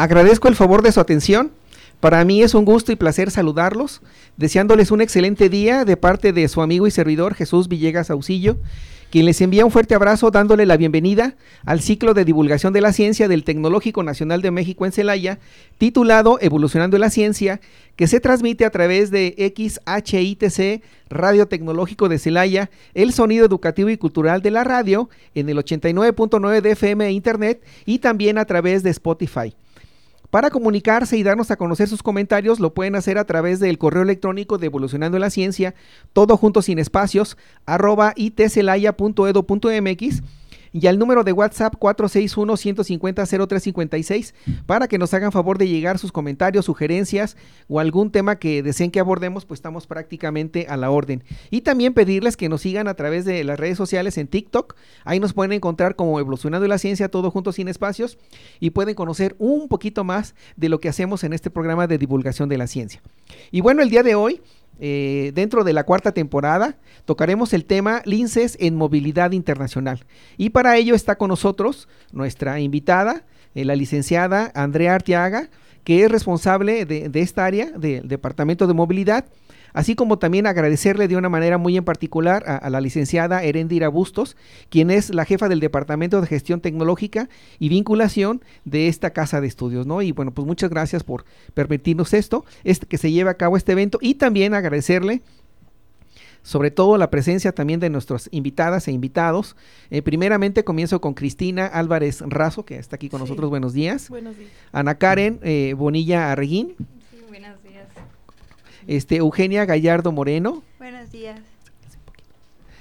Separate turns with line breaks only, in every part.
Agradezco el favor de su atención. Para mí es un gusto y placer saludarlos, deseándoles un excelente día de parte de su amigo y servidor Jesús Villegas Auxillo, quien les envía un fuerte abrazo dándole la bienvenida al ciclo de divulgación de la ciencia del Tecnológico Nacional de México en Celaya, titulado Evolucionando la Ciencia, que se transmite a través de XHITC, Radio Tecnológico de Celaya, el sonido educativo y cultural de la radio, en el 89.9 de FM e Internet y también a través de Spotify. Para comunicarse y darnos a conocer sus comentarios, lo pueden hacer a través del correo electrónico de Evolucionando la Ciencia, todo junto sin espacios, arroba itcelaya.edu.mx y al número de WhatsApp 461-150-0356 para que nos hagan favor de llegar sus comentarios, sugerencias o algún tema que deseen que abordemos, pues estamos prácticamente a la orden. Y también pedirles que nos sigan a través de las redes sociales en TikTok, ahí nos pueden encontrar como Evolucionando la Ciencia, todo junto sin espacios, y pueden conocer un poquito más de lo que hacemos en este programa de divulgación de la ciencia. Y bueno, el día de hoy eh, dentro de la cuarta temporada tocaremos el tema linces en movilidad internacional. Y para ello está con nosotros nuestra invitada, eh, la licenciada Andrea Arteaga, que es responsable de, de esta área del Departamento de Movilidad así como también agradecerle de una manera muy en particular a, la licenciada Erendira Bustos, quien es la jefa del Departamento de Gestión Tecnológica y Vinculación de esta casa de estudios, ¿no? Y bueno, pues muchas gracias por permitirnos esto, este, que se lleve a cabo este evento y también agradecerle sobre todo la presencia también de nuestras invitadas e invitados. Eh, primeramente comienzo con Cristina Álvarez Razo, que está aquí con nosotros. Buenos días.
Buenos días.
Ana Karen eh, Bonilla Arreguín. Este, Eugenia Gallardo Moreno.
Buenos días.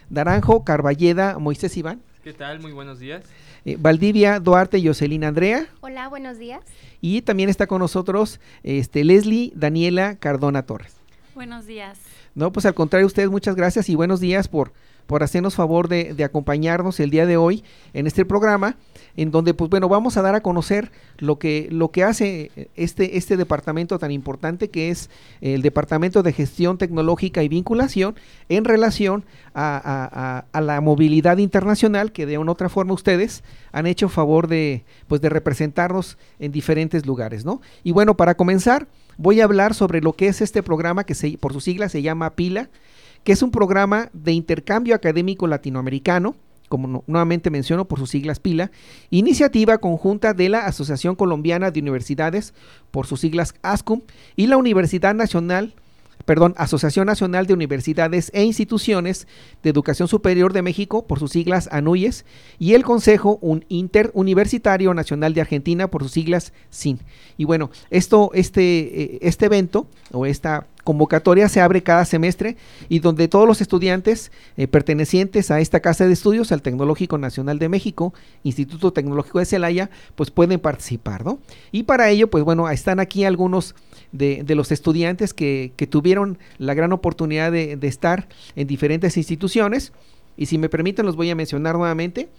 Naranjo Carballeda Moisés Iván.
¿Qué tal? Muy buenos días.
Eh, Valdivia Duarte Jocelyn Andrea.
Hola, buenos días.
Y también está con nosotros este, Leslie Daniela Cardona Torres.
Buenos días.
No, pues al contrario, ustedes muchas gracias y buenos días por, por hacernos favor de, acompañarnos el día de hoy en este programa en donde pues bueno, vamos a dar a conocer lo que, lo que hace este, este departamento tan importante que es el Departamento de Gestión Tecnológica y Vinculación en relación a, la movilidad internacional que de una otra forma ustedes han hecho favor de, pues de representarnos en diferentes lugares, ¿no? Y bueno, para comenzar, voy a hablar sobre lo que es este programa que se, por su sigla se llama PILA, que es un programa de intercambio académico latinoamericano, como nuevamente menciono por sus siglas PILA, iniciativa conjunta de la Asociación Colombiana de Universidades, por sus siglas ASCUM, y la Universidad Nacional perdón, Asociación Nacional de Universidades e Instituciones de Educación Superior de México, por sus siglas ANUYES, y el Consejo Interuniversitario Nacional de Argentina, por sus siglas SIN. Y bueno, esto, este, eh, este evento o esta convocatoria se abre cada semestre y donde todos los estudiantes eh, pertenecientes a esta casa de estudios, al Tecnológico Nacional de México, Instituto Tecnológico de Celaya, pues pueden participar, ¿no? Y para ello, pues bueno, están aquí algunos de, los estudiantes que, tuvieron la gran oportunidad de, estar en diferentes instituciones. Y si me permiten, los voy a mencionar nuevamente.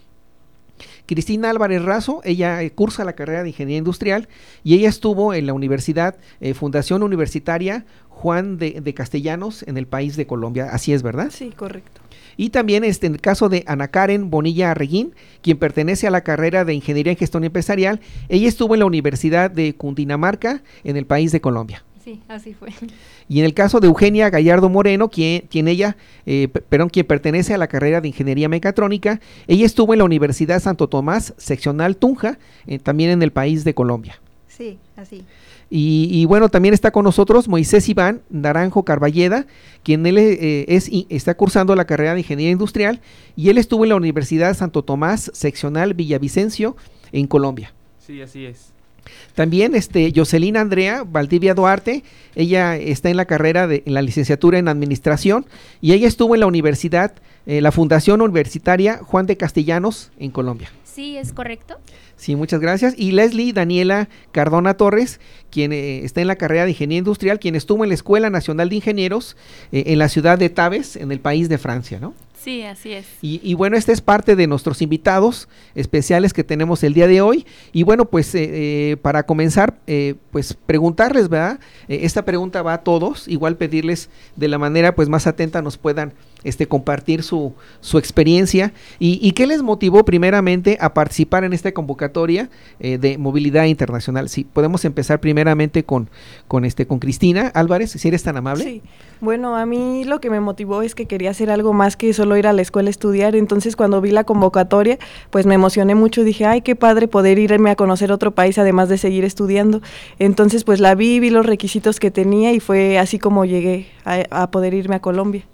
Cristina Álvarez Razo, ella eh, cursa la carrera de Ingeniería Industrial y ella estuvo en la Universidad, eh, Fundación Universitaria Juan de, de, Castellanos en el país de Colombia. Así es, ¿verdad?
Sí, correcto.
Y también este, en el caso de Ana Karen Bonilla Arreguín, quien pertenece a la carrera de Ingeniería en Gestión Empresarial, ella estuvo en la Universidad de Cundinamarca, en el país de Colombia.
Sí, así fue.
Y en el caso de Eugenia Gallardo Moreno, quien, ella, eh, perdón, quien pertenece a la carrera de Ingeniería Mecatrónica, ella estuvo en la Universidad Santo Tomás, seccional Tunja, eh, también en el país de Colombia.
Sí, así.
Y, bueno, también está con nosotros Moisés Iván Naranjo Carballeda, quien él eh, es, está cursando la carrera de Ingeniería Industrial y él estuvo en la Universidad Santo Tomás, seccional Villavicencio, en Colombia.
Sí, así es.
También este, Jocelyn Andrea Valdivia Duarte, ella está en la carrera de en la licenciatura en Administración y ella estuvo en la universidad, eh, la Fundación Universitaria Juan de Castellanos en Colombia.
Sí, es correcto.
Sí, muchas gracias. Y Leslie Daniela Cardona Torres, quien eh, está en la carrera de Ingeniería Industrial, quien estuvo en la Escuela Nacional de Ingenieros eh, en la ciudad de Taves, en el país de Francia, ¿no?
Sí, así es.
Y, bueno, este es parte de nuestros invitados especiales que tenemos el día de hoy. Y bueno, pues eh, eh, para comenzar, eh, pues preguntarles, ¿verdad? esta pregunta va a todos, igual pedirles de la manera pues más atenta nos puedan este, compartir su, su experiencia y, y, qué les motivó primeramente a participar en esta convocatoria de movilidad internacional. Si podemos empezar primeramente con, con, este, con Cristina Álvarez, si eres tan amable.
Bueno, a mí lo que me motivó es que quería hacer algo más que solo ir a la escuela a estudiar, entonces cuando vi la convocatoria, pues me emocioné mucho, dije, ay, qué padre poder irme a conocer otro país además de seguir estudiando. Entonces pues la vi, vi los requisitos que tenía y fue así como llegué a, a poder irme a Colombia.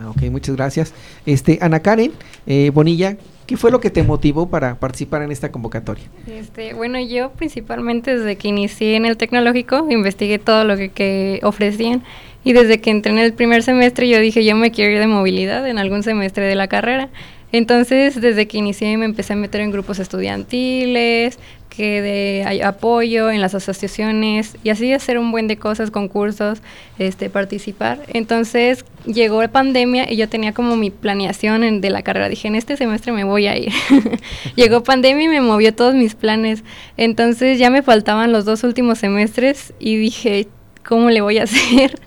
Ah, ok, muchas gracias. Este, Ana Karen eh, Bonilla, ¿Qué fue lo que te motivó para participar en esta convocatoria?
Este, bueno, yo principalmente desde que inicié en el tecnológico investigué todo lo que, que, ofrecían y desde que entré en el primer semestre yo dije yo me quiero ir de movilidad en algún semestre de la carrera. Entonces, desde que inicié me empecé a meter en grupos estudiantiles, que de apoyo en las asociaciones y así hacer un buen de cosas, concursos, este, participar. Entonces llegó la pandemia y yo tenía como mi planeación en, de la carrera. Dije, en este semestre me voy a ir. llegó pandemia y me movió todos mis planes. Entonces ya me faltaban los dos últimos semestres y dije, ¿cómo le voy a hacer?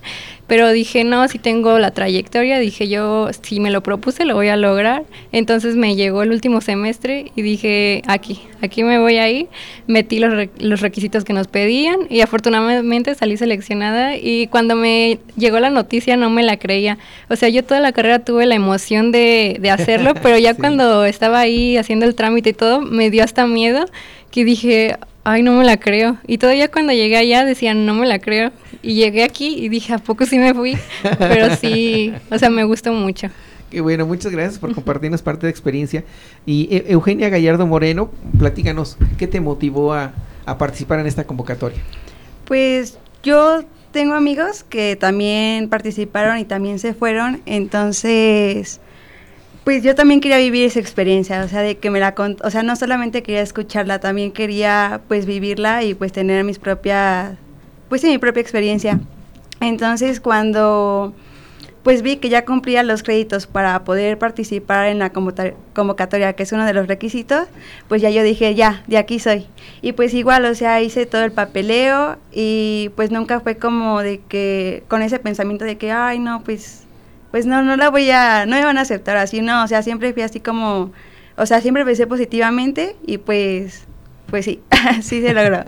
Pero dije, no, si tengo la trayectoria, dije yo, si me lo propuse, lo voy a lograr. Entonces me llegó el último semestre y dije, aquí, aquí me voy a ir. Metí los, re los requisitos que nos pedían y afortunadamente salí seleccionada y cuando me llegó la noticia no me la creía. O sea, yo toda la carrera tuve la emoción de, de hacerlo, pero ya sí. cuando estaba ahí haciendo el trámite y todo, me dio hasta miedo que dije, ay, no me la creo. Y todavía cuando llegué allá decían, no me la creo. Y llegué aquí y dije, ¿a poco sí me fui? Pero sí, o sea, me gustó mucho.
Qué bueno, muchas gracias por compartirnos parte de experiencia. Y e Eugenia Gallardo Moreno, platícanos, ¿qué te motivó a, a participar en esta convocatoria?
Pues yo tengo amigos que también participaron y también se fueron, entonces pues yo también quería vivir esa experiencia, o sea, de que me la o sea, no solamente quería escucharla, también quería pues vivirla y pues tener mis propias pues mi propia experiencia. Entonces, cuando pues vi que ya cumplía los créditos para poder participar en la convocatoria, que es uno de los requisitos, pues ya yo dije, ya, de aquí soy. Y pues igual, o sea, hice todo el papeleo y pues nunca fue como de que, con ese pensamiento de que, ay, no, pues pues no, no la voy a, no me van a aceptar así, no, o sea, siempre fui así como, o sea, siempre pensé positivamente y pues, pues sí, sí se logró.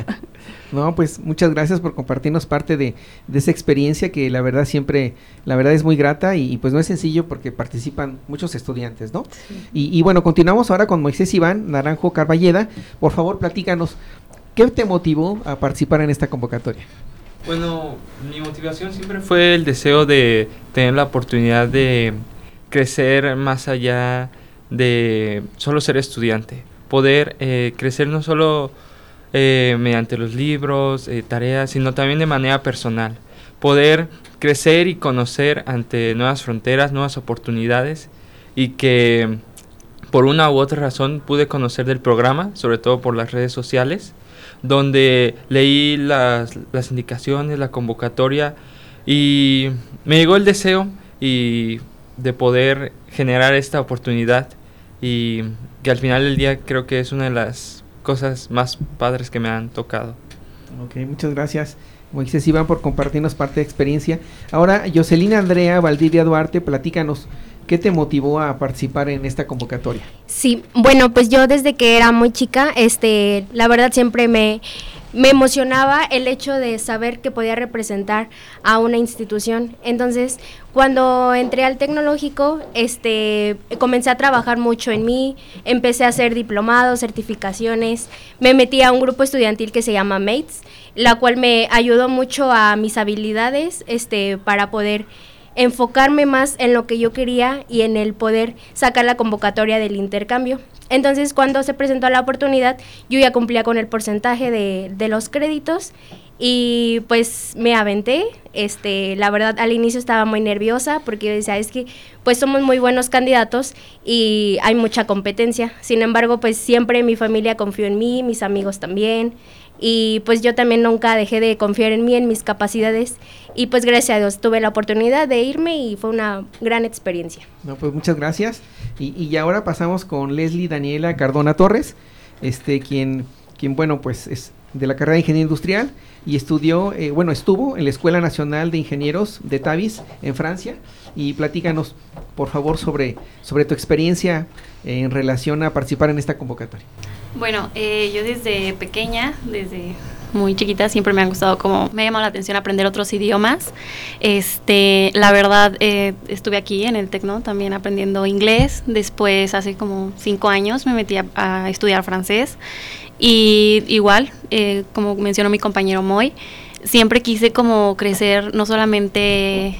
No, pues muchas gracias por compartirnos parte de, de, esa experiencia que la verdad siempre, la verdad es muy grata y, y pues no es sencillo porque participan muchos estudiantes, ¿no? Sí. Y, y, bueno, continuamos ahora con Moisés Iván Naranjo Carballeda. Por favor, platícanos, ¿qué te motivó a participar en esta convocatoria?
Bueno, mi motivación siempre fue el deseo de tener la oportunidad de crecer más allá de solo ser estudiante, poder eh, crecer no solo eh, mediante los libros, eh, tareas, sino también de manera personal, poder crecer y conocer ante nuevas fronteras, nuevas oportunidades y que por una u otra razón pude conocer del programa, sobre todo por las redes sociales donde leí las, las indicaciones, la convocatoria y me llegó el deseo y de poder generar esta oportunidad y que al final del día creo que es una de las cosas más padres que me han tocado.
Ok, muchas gracias. Moisés Iván por compartirnos parte de experiencia. Ahora, Jocelina Andrea Valdivia Duarte, platícanos, ¿Qué te motivó a participar en esta convocatoria?
Sí, bueno, pues yo desde que era muy chica, este, la verdad siempre me, me emocionaba el hecho de saber que podía representar a una institución. Entonces, cuando entré al tecnológico, este, comencé a trabajar mucho en mí, empecé a hacer diplomados, certificaciones, me metí a un grupo estudiantil que se llama Mates, la cual me ayudó mucho a mis habilidades, este, para poder enfocarme más en lo que yo quería y en el poder sacar la convocatoria del intercambio. Entonces, cuando se presentó la oportunidad, yo ya cumplía con el porcentaje de, de los créditos y pues me aventé. Este, la verdad al inicio estaba muy nerviosa porque yo decía, es que pues somos muy buenos candidatos y hay mucha competencia. Sin embargo, pues siempre mi familia confió en mí, mis amigos también y pues yo también nunca dejé de confiar en mí, en mis capacidades y pues gracias a Dios tuve la oportunidad de irme y fue una gran experiencia.
No, pues muchas gracias y, y ahora pasamos con Leslie Daniela Cardona Torres, este quien, quien bueno pues es de la carrera de Ingeniería Industrial y estudió, eh, bueno, estuvo en la Escuela Nacional de Ingenieros de Tavis en Francia y platícanos por favor sobre, sobre tu experiencia en relación a participar en esta convocatoria.
Bueno, eh, yo desde pequeña, desde muy chiquita, siempre me han gustado como, me ha llamado la atención aprender otros idiomas. Este, la verdad, eh, estuve aquí en el Tecno también aprendiendo inglés. Después, hace como cinco años, me metí a, a estudiar francés. Y igual, eh, como mencionó mi compañero Moy, siempre quise como crecer no solamente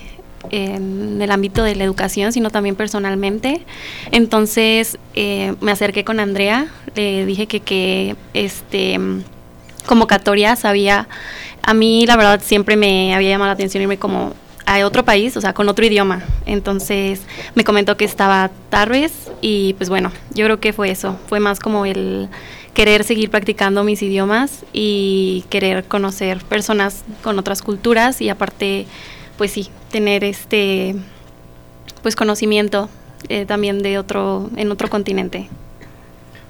en el ámbito de la educación, sino también personalmente. Entonces eh, me acerqué con Andrea, le dije que, que este convocatoria sabía, a mí la verdad siempre me había llamado la atención irme como a otro país, o sea, con otro idioma. Entonces me comentó que estaba Tarbes y pues bueno, yo creo que fue eso, fue más como el querer seguir practicando mis idiomas y querer conocer personas con otras culturas y aparte, pues sí, tener este, pues conocimiento eh, también de otro, en otro continente.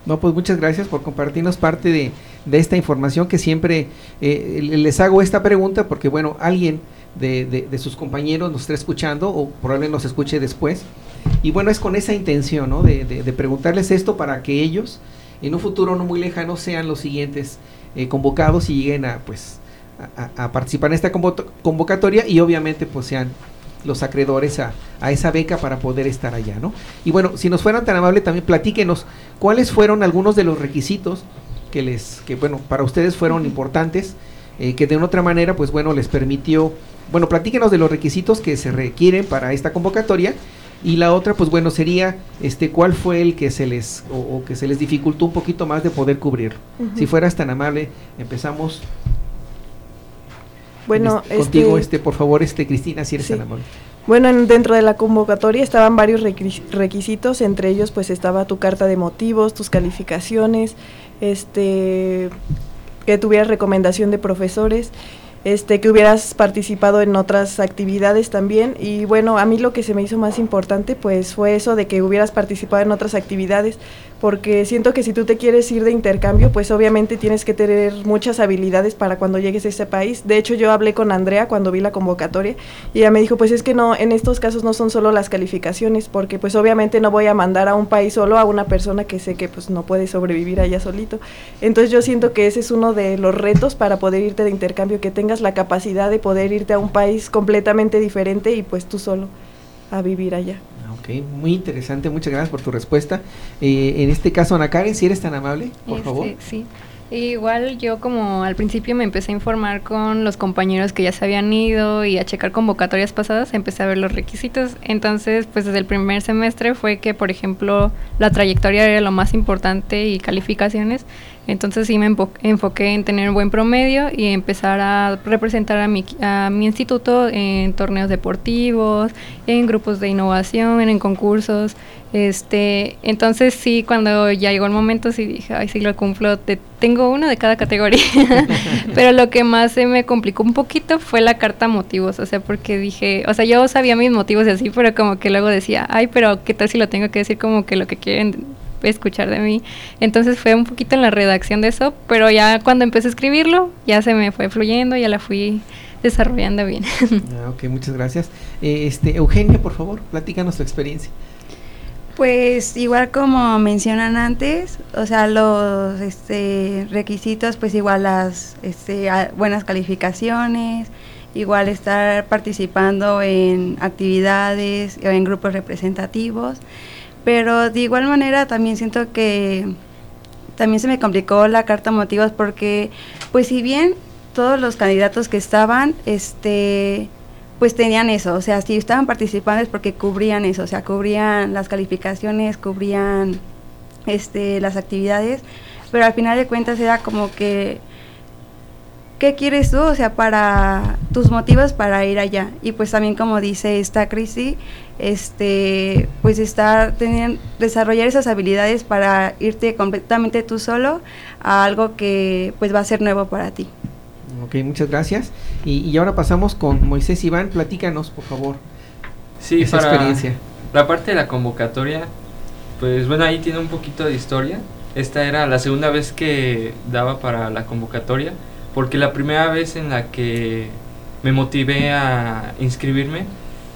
No, pues muchas gracias por compartirnos parte de, de esta información que siempre eh, les hago esta pregunta porque, bueno, alguien de, de, sus compañeros nos está escuchando o probablemente nos escuche después. Y bueno, es con esa intención, ¿no? De, de preguntarles esto para que ellos en un futuro no muy lejano sean los siguientes eh, convocados y lleguen a, pues, a, a, participar en esta convocatoria y obviamente pues sean los acreedores a, a, esa beca para poder estar allá, ¿no? Y bueno, si nos fueran tan amables también platíquenos cuáles fueron algunos de los requisitos que les, que bueno, para ustedes fueron importantes, eh, que de una otra manera, pues bueno, les permitió, bueno, platíquenos de los requisitos que se requieren para esta convocatoria y la otra pues bueno sería este cuál fue el que se les o, o que se les dificultó un poquito más de poder uh -huh. si fueras tan amable empezamos
bueno
este, contigo este por favor este Cristina si eres
sí.
tan amable
bueno, en, dentro de la convocatoria estaban varios requisitos, entre ellos pues estaba tu carta de motivos, tus calificaciones, este que tuvieras recomendación de profesores este, que hubieras participado en otras actividades también. Y bueno, a mí lo que se me hizo más importante pues fue eso de que hubieras participado en otras actividades, porque siento que si tú te quieres ir de intercambio, pues obviamente tienes que tener muchas habilidades para cuando llegues a ese país. De hecho, yo hablé con Andrea cuando vi la convocatoria y ella me dijo, pues es que no, en estos casos no son solo las calificaciones, porque pues obviamente no voy a mandar a un país solo a una persona que sé que pues no puede sobrevivir allá solito. Entonces yo siento que ese es uno de los retos para poder irte de intercambio, que tengas la capacidad de poder irte a un país completamente diferente y pues tú solo a vivir allá.
Ok, muy interesante, muchas gracias por tu respuesta. Eh, en este caso, Ana Karen, si eres tan amable, por
este,
favor.
Sí. Igual yo como al principio me empecé a informar con los compañeros que ya se habían ido y a checar convocatorias pasadas, empecé a ver los requisitos. Entonces, pues desde el primer semestre fue que, por ejemplo, la trayectoria era lo más importante y calificaciones. Entonces sí me enfoqué en tener un buen promedio y empezar a representar a mi, a mi instituto en torneos deportivos, en grupos de innovación, en concursos. Este, entonces sí, cuando ya llegó el momento sí dije, ay, sí lo cumplo, te, tengo uno de cada categoría. Pero lo que más se me complicó un poquito fue la carta motivos, o sea, porque dije, o sea, yo sabía mis motivos y así, pero como que luego decía, ay, pero ¿qué tal si lo tengo que decir como que lo que quieren escuchar de mí. Entonces fue un poquito en la redacción de eso, pero ya cuando empecé a escribirlo, ya se me fue fluyendo, ya la fui desarrollando bien.
Ah, ok, muchas gracias. Eh, este, Eugenia, por favor, platícanos tu experiencia.
Pues igual como mencionan antes, o sea, los este, requisitos, pues igual las este, buenas calificaciones, igual estar participando en actividades o en grupos representativos, pero de igual manera también siento que también se me complicó la carta motivos porque, pues si bien todos los candidatos que estaban, este pues tenían eso, o sea, si estaban participando es porque cubrían eso, o sea, cubrían las calificaciones, cubrían este las actividades, pero al final de cuentas era como que qué quieres tú, o sea, para tus motivos para ir allá. Y pues también como dice esta Cristi, este, pues estar, teniendo, desarrollar esas habilidades para irte completamente tú solo a algo que pues va a ser nuevo para ti.
Ok, muchas gracias. Y, ahora pasamos con Moisés Iván, platícanos por favor.
Sí, esa experiencia. La parte de la convocatoria, pues bueno, ahí tiene un poquito de historia. Esta era la segunda vez que daba para la convocatoria, porque la primera vez en la que me motivé a inscribirme,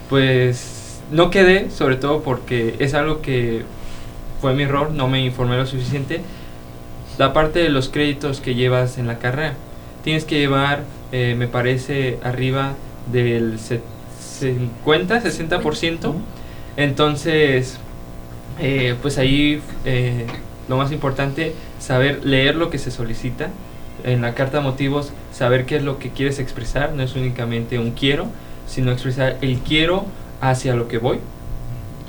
pues no quedé, sobre todo porque es algo que fue mi error, no me informé lo suficiente. La parte de los créditos que llevas en la carrera, tienes que llevar, eh, me parece, arriba del 50, 60%. Entonces, eh, pues ahí eh, lo más importante, saber leer lo que se solicita. En la carta de motivos, saber qué es lo que quieres expresar, no es únicamente un quiero, sino expresar el quiero hacia lo que voy.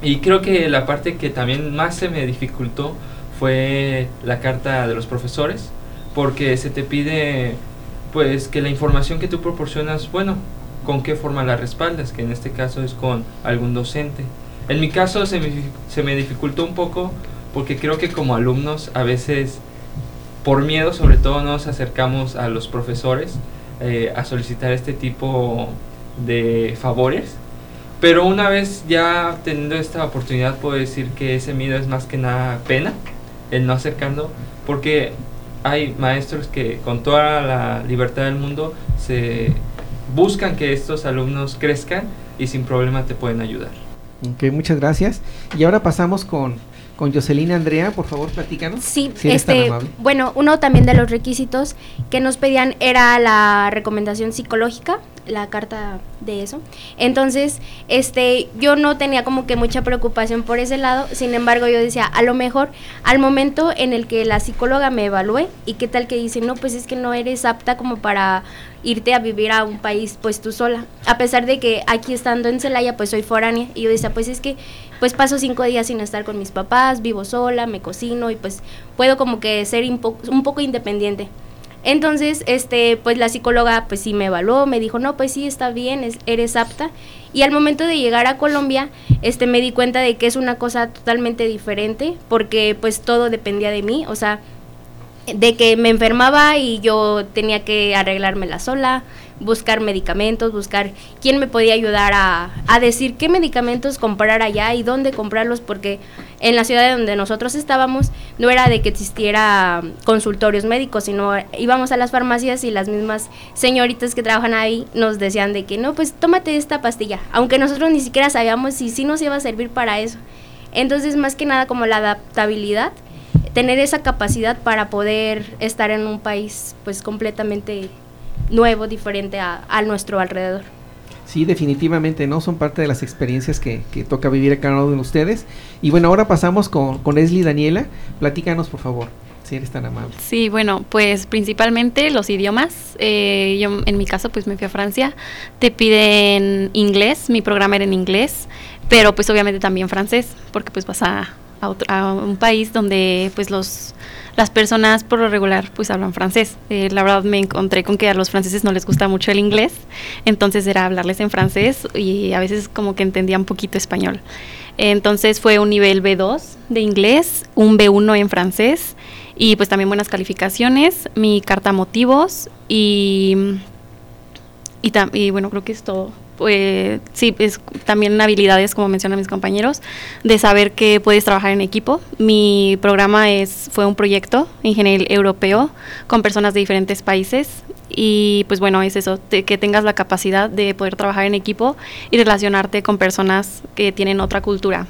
Y creo que la parte que también más se me dificultó fue la carta de los profesores, porque se te pide pues que la información que tú proporcionas, bueno, con qué forma la respaldas, que en este caso es con algún docente. En mi caso se me, se me dificultó un poco porque creo que como alumnos a veces por miedo sobre todo nos acercamos a los profesores eh, a solicitar este tipo de favores. Pero una vez ya teniendo esta oportunidad puedo decir que ese miedo es más que nada pena, el no acercando, porque hay maestros que con toda la libertad del mundo se buscan que estos alumnos crezcan y sin problema te pueden ayudar.
Ok, muchas gracias. Y ahora pasamos con con Jocelyn Andrea, por favor, platícanos.
Sí, este, bueno, uno también de los requisitos que nos pedían era la recomendación psicológica, la carta de eso. Entonces, este, yo no tenía como que mucha preocupación por ese lado, sin embargo, yo decía, a lo mejor al momento en el que la psicóloga me evalúe y qué tal que dice, no, pues es que no eres apta como para irte a vivir a un país pues tú sola. A pesar de que aquí estando en Celaya pues soy foránea y yo decía pues es que pues paso cinco días sin estar con mis papás, vivo sola, me cocino y pues puedo como que ser un, un poco independiente. Entonces, este, pues la psicóloga pues sí me evaluó, me dijo, no, pues sí, está bien, eres apta. Y al momento de llegar a Colombia, este, me di cuenta de que es una cosa totalmente diferente, porque pues todo dependía de mí, o sea, de que me enfermaba y yo tenía que arreglármela sola, buscar medicamentos, buscar quién me podía ayudar a, a, decir qué medicamentos comprar allá y dónde comprarlos, porque en la ciudad donde nosotros estábamos no era de que existiera consultorios médicos, sino íbamos a las farmacias y las mismas señoritas que trabajan ahí nos decían de que no, pues tómate esta pastilla, aunque nosotros ni siquiera sabíamos si sí nos iba a servir para eso. Entonces, más que nada como la adaptabilidad tener esa capacidad para poder estar en un país pues completamente nuevo, diferente a, nuestro alrededor.
Sí, definitivamente, ¿no? Son parte de las experiencias que, toca vivir a cada uno de ustedes. Y bueno, ahora pasamos con, con Esli Daniela. Platícanos, por favor, si eres tan amable.
Sí, bueno, pues principalmente los idiomas. Eh, yo, en mi caso, pues me fui a Francia. Te piden inglés, mi programa era en inglés, pero pues obviamente también francés, porque pues vas a a, un país donde pues los las personas por lo regular pues hablan francés. Eh, la verdad me encontré con que a los franceses no les gusta mucho el inglés, entonces era hablarles en francés y a veces como que entendía un poquito español. Entonces fue un nivel B2 de inglés, un B1 en francés y pues también buenas calificaciones, mi carta motivos y, y, y bueno, creo que es todo pues sí, es también habilidades, como mencionan mis compañeros, de saber que puedes trabajar en equipo. Mi programa es fue un proyecto ingeniería europeo con personas de diferentes países y pues bueno, es eso, que tengas la capacidad de poder trabajar en equipo y relacionarte con personas que tienen otra cultura.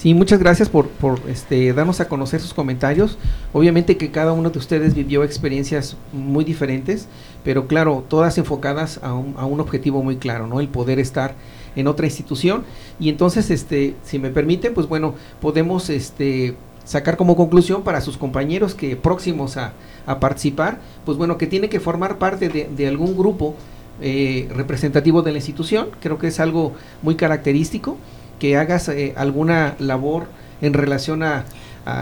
Sí, muchas gracias por, por este, darnos a conocer sus comentarios. Obviamente que cada uno de ustedes vivió experiencias muy diferentes, pero claro, todas enfocadas a un, a un objetivo muy claro, ¿no? El poder estar en otra institución. Y entonces, este, si me permiten, pues bueno, podemos este, sacar como conclusión para sus compañeros que próximos a, a participar, pues bueno, que tiene que formar parte de, algún grupo eh, representativo de la institución. Creo que es algo muy característico que hagas eh, alguna labor en relación a,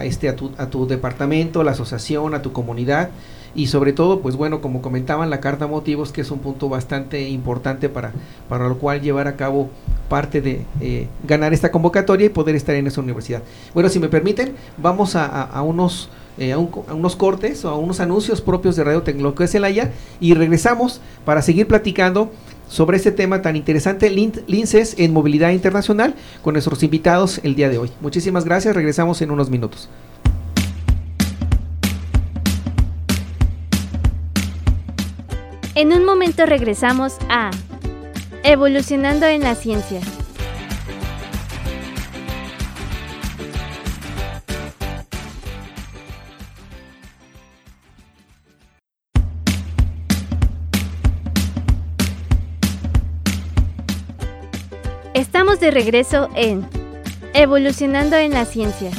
este, a tu, a, tu, departamento, a la asociación, a tu comunidad, y sobre todo, pues bueno, como comentaban la carta motivos, que es un punto bastante importante para, para lo cual llevar a cabo parte de eh, ganar esta convocatoria y poder estar en esa universidad. Bueno, si me permiten, vamos a, unos... Eh, a, unos cortes o a unos anuncios propios de Radio Tecnológico de Celaya y regresamos para seguir platicando sobre este tema tan interesante, linces en movilidad internacional, con nuestros invitados el día de hoy. Muchísimas gracias, regresamos en unos minutos.
En un momento regresamos a Evolucionando en la Ciencia. Estamos de regreso en Evolucionando en la Ciencia.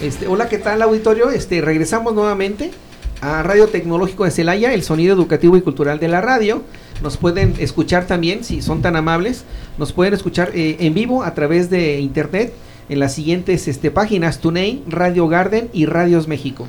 Este, hola, ¿qué tal auditorio? Este, regresamos nuevamente a Radio Tecnológico de Celaya, el sonido educativo y cultural de la radio. Nos pueden escuchar también, si son tan amables, nos pueden escuchar eh, en vivo a través de internet en las siguientes este, páginas, TuneIn, Radio Garden y Radios México.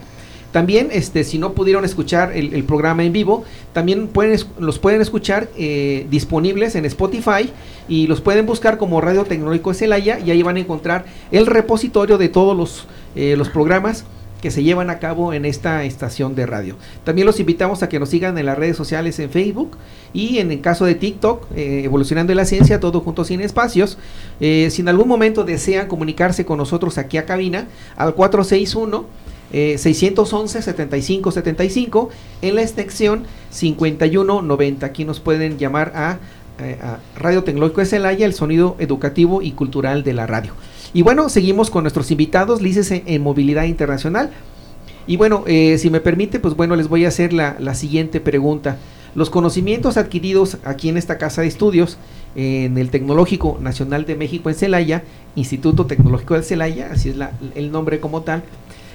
También, este, si no pudieron escuchar el, programa en vivo, también pueden, los pueden escuchar eh, disponibles en Spotify y los pueden buscar como Radio Tecnológico Celaya y ahí van a encontrar el repositorio de todos los, eh, los programas que se llevan a cabo en esta estación de radio. También los invitamos a que nos sigan en las redes sociales en Facebook y en el caso de TikTok, eh, Evolucionando en la Ciencia, todo junto sin espacios. si en algún momento desean comunicarse con nosotros aquí a cabina, al 461 eh, 611 75 75 en la extensión 5190. Aquí nos pueden llamar a, eh, Radio Tecnológico de Celaya, el sonido educativo y cultural de la radio. Y bueno, seguimos con nuestros invitados, lices en, movilidad internacional. Y bueno, eh, si me permite, pues bueno, les voy a hacer la, la, siguiente pregunta. Los conocimientos adquiridos aquí en esta casa de estudios, en el Tecnológico Nacional de México en Celaya, Instituto Tecnológico de Celaya, así es el nombre como tal,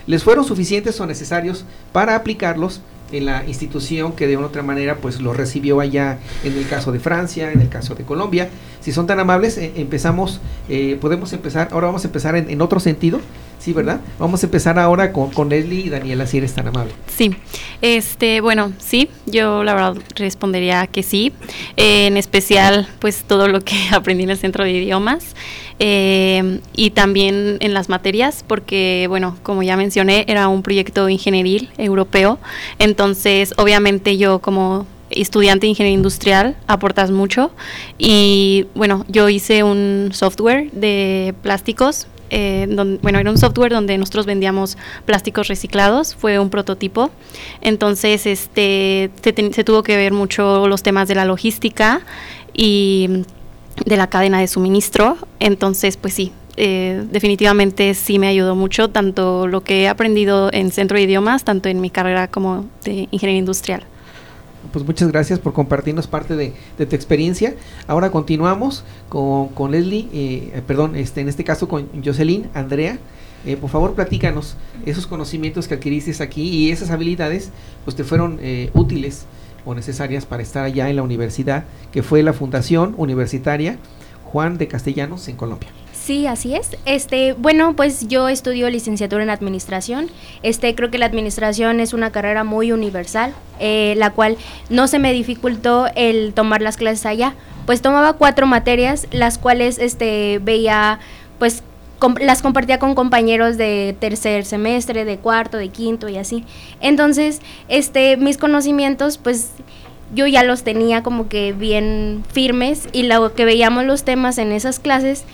les fueron suficientes o necesarios para aplicarlos en la institución que de una otra manera pues lo recibió allá en el caso de Francia, en el caso de Colombia. Si son tan amables, eh, empezamos, eh, podemos empezar, ahora vamos a empezar en, otro sentido, sí, ¿verdad? Vamos a empezar ahora con, con Leslie y Daniela, si eres tan amable.
Sí, este, bueno, sí, yo la verdad respondería que sí, eh, en especial pues todo lo que aprendí en el centro de idiomas. Eh, y también en las materias, porque, bueno, como ya mencioné, era un proyecto ingenieril europeo, entonces obviamente yo como estudiante de ingeniería industrial aportas mucho y bueno, yo hice un software de plásticos eh, bueno, era un software donde nosotros vendíamos plásticos reciclados, fue un prototipo. Entonces, este, se, se, tuvo que ver mucho los temas de la logística y de la cadena de suministro. Entonces, pues sí, eh, definitivamente sí me ayudó mucho, tanto lo que he aprendido en Centro de Idiomas, tanto en mi carrera como de ingeniería industrial.
Pues muchas gracias por compartirnos parte de, tu experiencia. Ahora continuamos con, con Leslie, eh, perdón, este, en este caso con Jocelyn, Andrea. Eh, por favor, platícanos esos conocimientos que adquiriste aquí y esas habilidades, pues te fueron útiles o necesarias para estar allá en la universidad, que fue la Fundación Universitaria Juan de Castellanos en Colombia.
Sí, así es. Este, bueno, pues yo estudio licenciatura en administración. Este, creo que la administración es una carrera muy universal, eh, la cual no se me dificultó el tomar las clases allá. Pues tomaba cuatro materias, las cuales este veía, pues las compartía con compañeros de tercer semestre, de cuarto, de quinto y así. Entonces, este, mis conocimientos, pues yo ya los tenía como que bien firmes y lo que veíamos los temas en esas clases,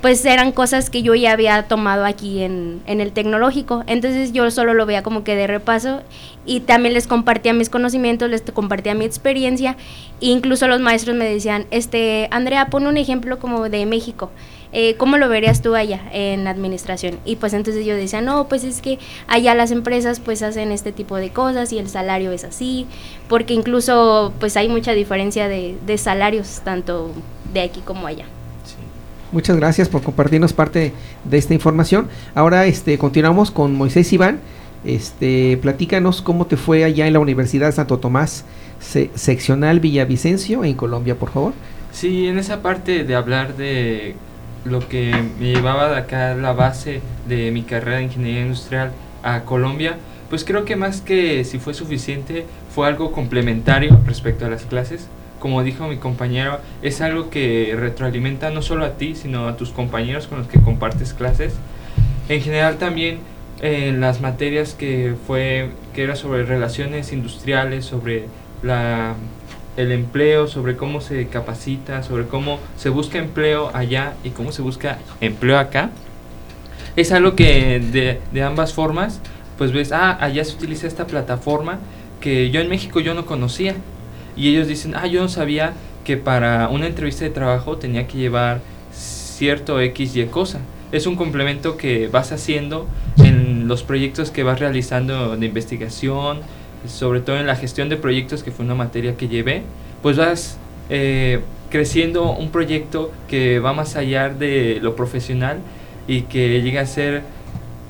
pues eran cosas que yo ya había tomado aquí en, en, el tecnológico. Entonces yo solo lo veía como que de repaso y también les compartía mis conocimientos, les compartía mi experiencia. E incluso los maestros me decían, este, Andrea, pon un ejemplo como de México. Eh, ¿cómo lo verías tú allá en administración? Y pues entonces yo decía, no, pues es que allá las empresas pues hacen este tipo de cosas y el salario es así, porque incluso pues hay mucha diferencia de, de salarios tanto de aquí como allá.
Muchas gracias por compartirnos parte de esta información. Ahora este continuamos con Moisés Iván. Este, platícanos cómo te fue allá en la Universidad Santo Tomás, seccional Villavicencio en Colombia, por favor.
Sí, en esa parte de hablar de lo que me llevaba de acá la base de mi carrera de ingeniería industrial a Colombia, pues creo que más que si fue suficiente, fue algo complementario respecto a las clases. Como dijo mi compañero, es algo que retroalimenta no solo a ti, sino a tus compañeros con los que compartes clases. En general también en las materias que fue que era sobre relaciones industriales, sobre la el empleo, sobre cómo se capacita, sobre cómo se busca empleo allá y cómo se busca empleo acá. Es algo que de, de ambas formas, pues ves, ah, allá se utiliza esta plataforma que yo en México yo no conocía. Y ellos dicen, ah, yo no sabía que para una entrevista de trabajo tenía que llevar cierto X y cosa. Es un complemento que vas haciendo en los proyectos que vas realizando de investigación, sobre todo en la gestión de proyectos, que fue una materia que llevé, pues vas eh, creciendo un proyecto que va más allá de lo profesional y que llega a ser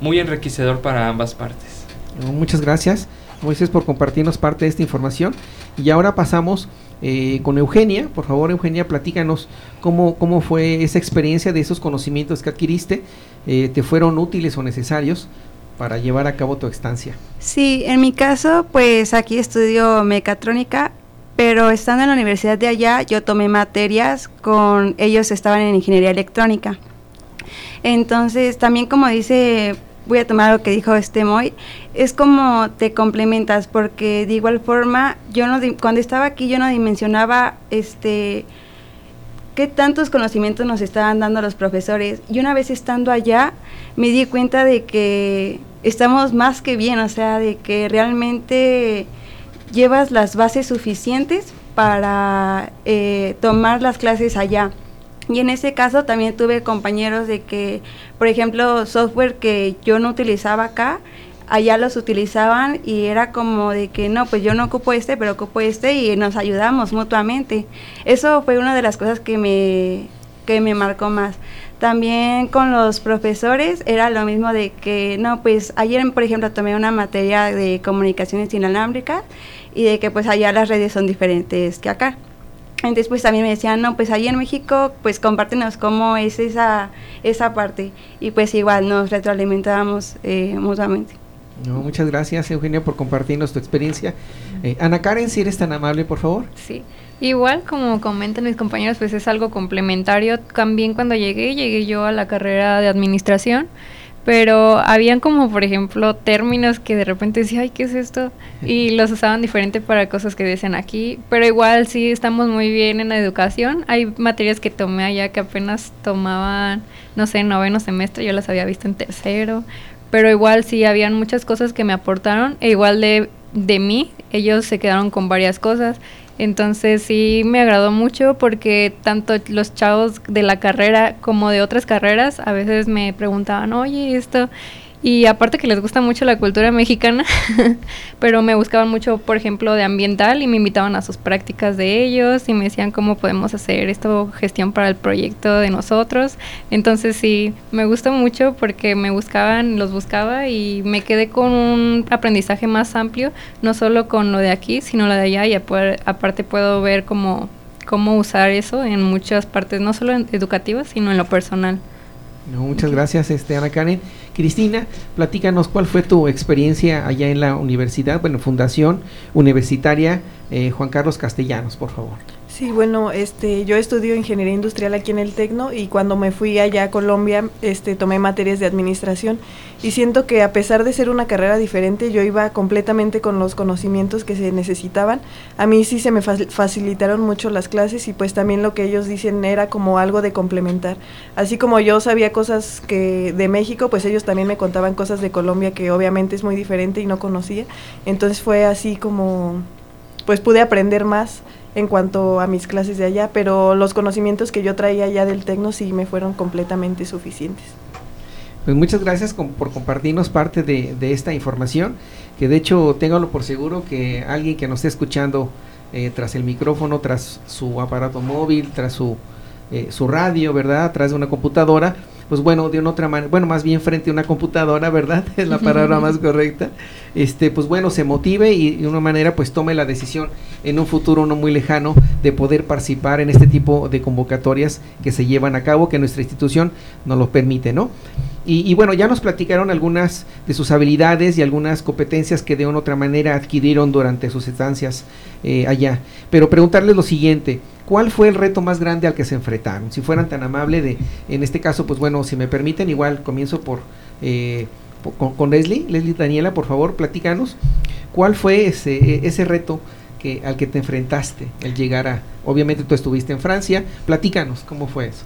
muy enriquecedor para ambas partes.
Muchas gracias, Moisés, por compartirnos parte de esta información. Y ahora pasamos eh, con Eugenia. Por favor, Eugenia, platícanos cómo, cómo fue esa experiencia de esos conocimientos que adquiriste. Eh, ¿Te fueron útiles o necesarios para llevar a cabo tu estancia?
Sí, en mi caso, pues aquí estudio mecatrónica, pero estando en la universidad de allá, yo tomé materias con ellos estaban en ingeniería electrónica. Entonces, también como dice, voy a tomar lo que dijo este Moy, es como te complementas, porque de igual forma, yo no cuando estaba aquí yo no dimensionaba este qué tantos conocimientos nos estaban dando los profesores. Y una vez estando allá, me di cuenta de que estamos más que bien, o sea, de que realmente llevas las bases suficientes para eh, tomar las clases allá. Y en ese caso también tuve compañeros de que, por ejemplo, software que yo no utilizaba acá, allá los utilizaban y era como de que no, pues yo no ocupo este, pero ocupo este y nos ayudamos mutuamente. Eso fue una de las cosas que me, que me marcó más. También con los profesores era lo mismo de que, no, pues ayer, por ejemplo, tomé una materia de comunicaciones inalámbricas y de que pues allá las redes son diferentes que acá. Entonces pues también me decían, no, pues ahí en México pues compártenos cómo es esa, esa parte y pues igual nos retroalimentábamos eh, mutuamente
muchas gracias, Eugenia, por compartirnos tu experiencia. Eh, Ana Karen, si eres tan amable, por favor.
Sí. Igual, como comentan mis compañeros, pues es algo complementario. También cuando llegué, llegué yo a la carrera de administración, pero habían como, por ejemplo, términos que de repente decía, ay, ¿qué es esto? Y los usaban diferente para cosas que dicen aquí, pero igual sí estamos muy bien en la educación. Hay materias que tomé allá que apenas tomaban, no sé, noveno semestre, yo las había visto en tercero, pero igual sí habían muchas cosas que me aportaron e igual de, de mí, ellos se quedaron con varias cosas. Entonces sí me agradó mucho porque tanto los chavos de la carrera como de otras carreras a veces me preguntaban, oye, esto, y aparte que les gusta mucho la cultura mexicana, pero me buscaban mucho, por ejemplo, de ambiental y me invitaban a sus prácticas de ellos y me decían cómo podemos hacer esto, gestión para el proyecto de nosotros. Entonces sí, me gustó mucho porque me buscaban, los buscaba y me quedé con un aprendizaje más amplio, no solo con lo de aquí, sino lo de allá y aparte puedo ver cómo, cómo usar eso en muchas partes, no solo educativas, sino en lo personal.
Muchas gracias, este, Ana Karen. Cristina, platícanos cuál fue tu experiencia allá en la universidad, bueno, Fundación Universitaria eh, Juan Carlos Castellanos, por favor.
Sí, bueno, este, yo estudio ingeniería industrial aquí en el Tecno y cuando me fui allá a Colombia, este, tomé materias de administración y siento que a pesar de ser una carrera diferente, yo iba completamente con los conocimientos que se necesitaban. A mí sí se me facilitaron mucho las clases y pues también lo que ellos dicen era como algo de complementar. Así como yo sabía cosas que de México, pues ellos también me contaban cosas de Colombia que obviamente es muy diferente y no conocía. Entonces fue así como pues pude aprender más en cuanto a mis clases de allá, pero los conocimientos que yo traía allá del Tecno sí me fueron completamente suficientes.
Pues muchas gracias por compartirnos parte de, esta información, que de hecho téngalo por seguro que alguien que nos esté escuchando eh, tras el micrófono, tras su aparato móvil, tras su, eh, su radio, ¿verdad? Tras una computadora, pues bueno, de una otra manera, bueno, más bien frente a una computadora, ¿verdad? Es la palabra más correcta. Este, pues bueno, se motive y de una manera pues tome la decisión en un futuro no muy lejano de poder participar en este tipo de convocatorias que se llevan a cabo, que nuestra institución nos lo permite, ¿no? Y, bueno, ya nos platicaron algunas de sus habilidades y algunas competencias que de una otra manera adquirieron durante sus estancias eh, allá. Pero preguntarles lo siguiente, ¿cuál fue el reto más grande al que se enfrentaron? Si fueran tan amables de, en este caso, pues bueno, si me permiten, igual comienzo por, eh, con, Leslie, Leslie Daniela, por favor, platícanos, ¿cuál fue ese, e, ese reto que, al que te enfrentaste, el llegar a, obviamente tú estuviste en Francia, platícanos, ¿cómo fue eso?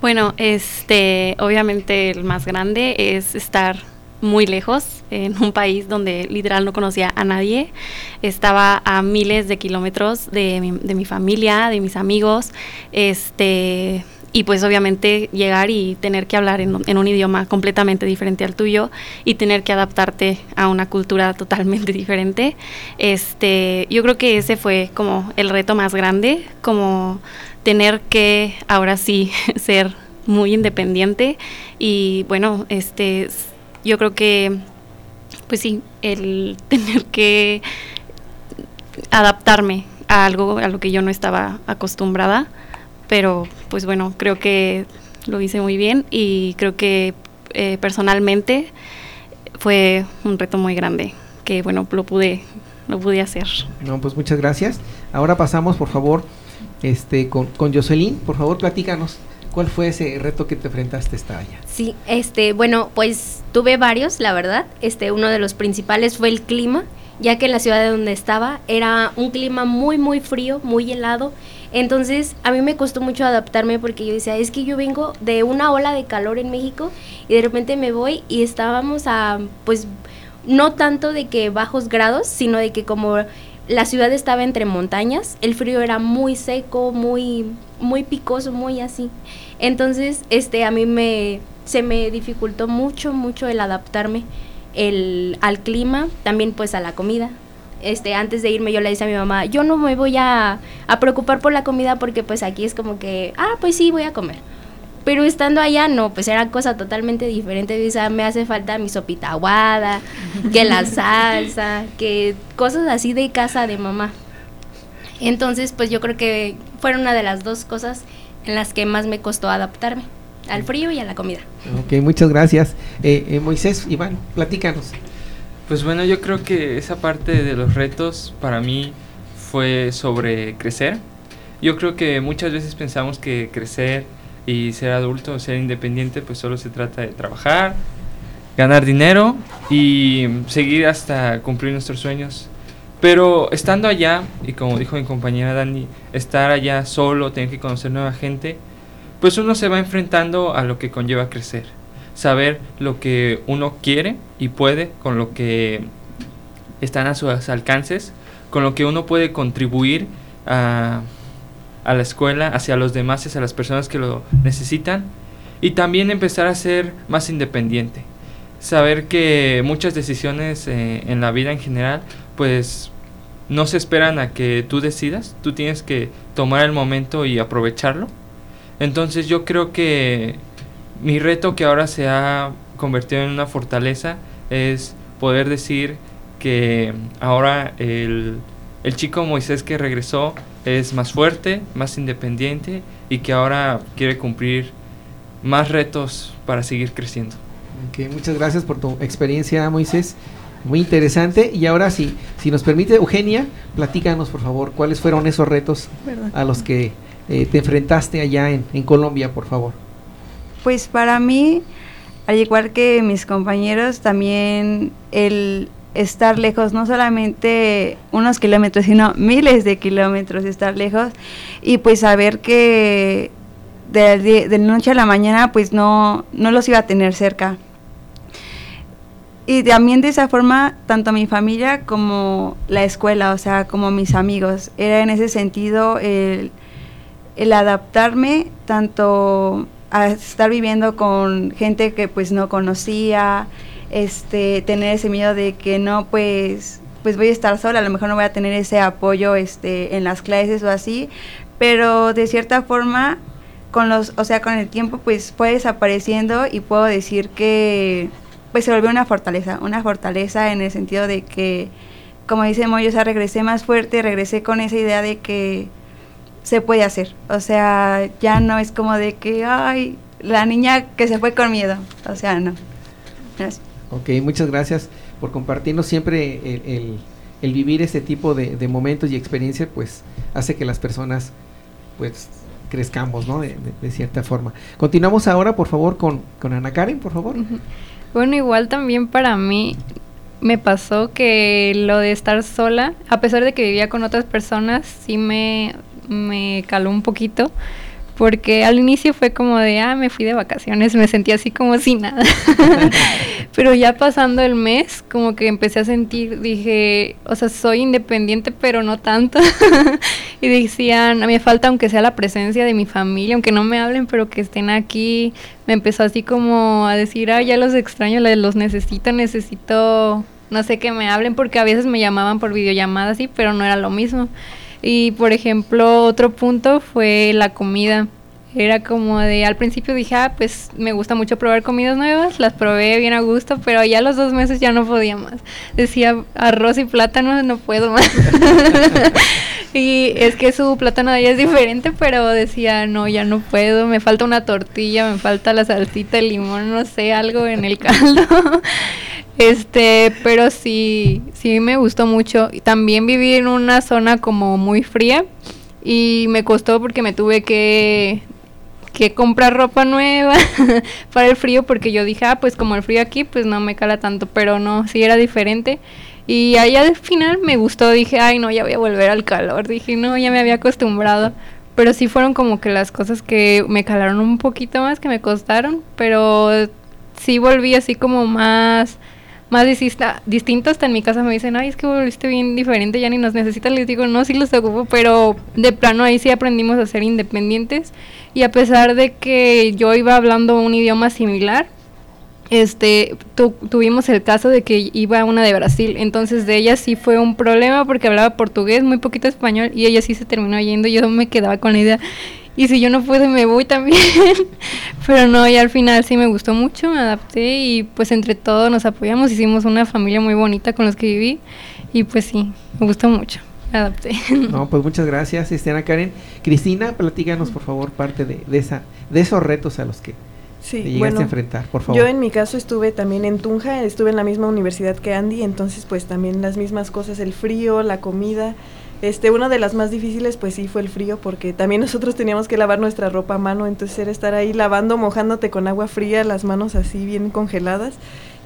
Bueno, este, obviamente el más grande es estar muy lejos, en un país donde literal no conocía a nadie. Estaba a miles de kilómetros de mi, de mi familia, de mis amigos, este, y pues obviamente llegar y tener que hablar en, en, un idioma completamente diferente al tuyo y tener que adaptarte a una cultura totalmente diferente. Este, yo creo que ese fue como el reto más grande, como tener que ahora sí ser muy independiente y bueno, este yo creo que pues sí, el tener que adaptarme a algo a lo que yo no estaba acostumbrada, pero pues bueno, creo que lo hice muy bien y creo que eh, personalmente fue un reto muy grande que bueno, lo pude lo pude hacer.
No, pues muchas gracias. Ahora pasamos, por favor, este, con, con Jocelyn, por favor, platícanos. ¿Cuál fue ese reto que te enfrentaste esta allá?
Sí, este, bueno, pues tuve varios, la verdad. Este, uno de los principales fue el clima, ya que en la ciudad de donde estaba era un clima muy, muy frío, muy helado. Entonces, a mí me costó mucho adaptarme porque yo decía, es que yo vengo de una ola de calor en México y de repente me voy y estábamos a, pues, no tanto de que bajos grados, sino de que como la ciudad estaba entre montañas, el frío era muy seco, muy, muy picoso, muy así. Entonces, este, a mí me, se me dificultó mucho, mucho el adaptarme el, al clima, también pues a la comida. Este, antes de irme yo le dije a mi mamá, yo no me voy a, a preocupar por la comida porque pues aquí es como que, ah, pues sí, voy a comer. Pero estando allá, no, pues era cosa totalmente diferente. O sea, me hace falta mi sopita aguada, que la salsa, que cosas así de casa de mamá. Entonces, pues yo creo que fueron una de las dos cosas en las que más me costó adaptarme, al frío y a la comida.
Ok, muchas gracias. Eh, eh, Moisés, Iván, platícanos.
Pues bueno, yo creo que esa parte de los retos para mí fue sobre crecer. Yo creo que muchas veces pensamos que crecer y ser adulto, ser independiente, pues solo se trata de trabajar, ganar dinero y seguir hasta cumplir nuestros sueños. Pero estando allá, y como dijo mi compañera Dani, estar allá solo, tener que conocer nueva gente, pues uno se va enfrentando a lo que conlleva crecer. Saber lo que uno quiere y puede con lo que están a sus alcances, con lo que uno puede contribuir a a la escuela, hacia los demás, hacia las personas que lo necesitan. Y también empezar a ser más independiente. Saber que muchas decisiones eh, en la vida en general, pues no se esperan a que tú decidas, tú tienes que tomar el momento y aprovecharlo. Entonces yo creo que mi reto que ahora se ha convertido en una fortaleza es poder decir que ahora el, el chico Moisés que regresó es más fuerte, más independiente y que ahora quiere cumplir más retos para seguir creciendo.
muchas gracias por tu experiencia, Moisés. Muy interesante. Y ahora sí, si nos permite, Eugenia, platícanos por favor cuáles fueron esos retos a los que eh, te enfrentaste allá en, en Colombia, por favor.
Pues para mí, al igual que mis compañeros, también el estar lejos, no solamente unos kilómetros, sino miles de kilómetros estar lejos y pues saber que de, de, noche a la mañana pues no, no los iba a tener cerca. Y también de esa forma, tanto mi familia como la escuela, o sea, como mis amigos, era en ese sentido el, el adaptarme tanto a estar viviendo con gente que pues no conocía, este, tener ese miedo de que no, pues, pues voy a estar sola, a lo mejor no voy a tener ese apoyo este, en las clases o así, pero de cierta forma con los, o sea, con el tiempo pues fue desapareciendo y puedo decir que pues se volvió una fortaleza, una fortaleza en el sentido de que, como dice Moyo, o sea, regresé más fuerte, regresé con esa idea de que se puede hacer, o sea, ya no es como de que, ay, la niña que se fue con miedo, o sea, no. Gracias.
Ok, muchas gracias por compartirnos siempre el, vivir este tipo de, momentos y experiencias, pues hace que las personas pues crezcamos, ¿no? De, cierta forma. Continuamos ahora, por favor, con, con Ana Karen, por favor.
Bueno, igual también para mí me pasó que lo de estar sola, a pesar de que vivía con otras personas, sí me, me caló un poquito porque al inicio fue como de, ah, me fui de vacaciones, me sentí así como sin nada. pero ya pasando el mes, como que empecé a sentir, dije, o sea, soy independiente, pero no tanto. y decían, me falta aunque sea la presencia de mi familia, aunque no me hablen, pero que estén aquí. Me empezó así como a decir, ah, ya los extraño, los necesito, necesito, no sé, que me hablen, porque a veces me llamaban por videollamada, sí, pero no era lo mismo. Y por ejemplo, otro punto fue la comida. Era como de, al principio dije, ah, pues me gusta mucho probar comidas nuevas, las probé bien a gusto, pero ya los dos meses ya no podía más. Decía, arroz y plátano, no puedo más. y es que su plátano de ella es diferente, pero decía, no, ya no puedo, me falta una tortilla, me falta la salsita, el limón, no sé, algo en el caldo. Este, pero sí, sí me gustó mucho. También viví en una zona como muy fría y me costó porque me tuve que, que comprar ropa nueva para el frío porque yo dije, ah, pues como el frío aquí, pues no me cala tanto, pero no, sí era diferente. Y allá al final me gustó, dije, ay, no, ya voy a volver al calor. Dije, no, ya me había acostumbrado. Pero sí fueron como que las cosas que me calaron un poquito más, que me costaron, pero sí volví así como más más distinta, distinto. Hasta en mi casa me dicen, ay, es que volviste bien diferente, ya ni nos necesitas. Les digo, no, sí los ocupo, pero de plano ahí sí aprendimos a ser independientes. Y a pesar de que yo iba hablando un idioma similar, este tu, tuvimos el caso de que iba una de Brasil, entonces de ella sí fue un problema porque hablaba portugués, muy poquito español y ella sí se terminó yendo, yo me quedaba con la idea y si yo no puedo me voy también. Pero no, y al final sí me gustó mucho, me adapté y pues entre todos nos apoyamos, hicimos una familia muy bonita con los que viví y pues sí, me gustó mucho. Me adapté.
No, pues muchas gracias, Estiana Karen. Cristina, platícanos por favor parte de, de, esa, de esos retos a los que
sí,
te llegaste
bueno,
a enfrentar, por favor.
Yo en mi caso estuve también en Tunja, estuve en la misma universidad que Andy, entonces pues también las mismas cosas, el frío, la comida, este, una de las más difíciles, pues sí, fue el frío, porque también nosotros teníamos que lavar nuestra ropa a mano, entonces era estar ahí lavando, mojándote con agua fría, las manos así bien congeladas.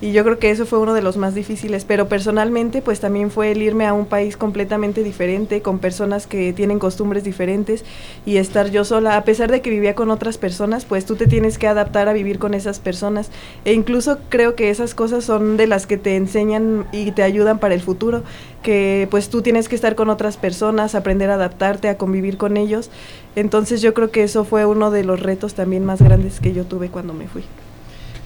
Y yo creo que eso fue uno de los más difíciles, pero personalmente pues también fue el irme a un país completamente diferente, con personas que tienen costumbres diferentes y estar yo sola, a pesar de que vivía con otras personas, pues tú te tienes que adaptar a vivir con esas personas. E incluso creo que esas cosas son de las que te enseñan y te ayudan para el futuro, que pues tú tienes que estar con otras personas, aprender a adaptarte, a convivir con ellos. Entonces yo creo que eso fue uno de los retos también más grandes que yo tuve cuando me fui.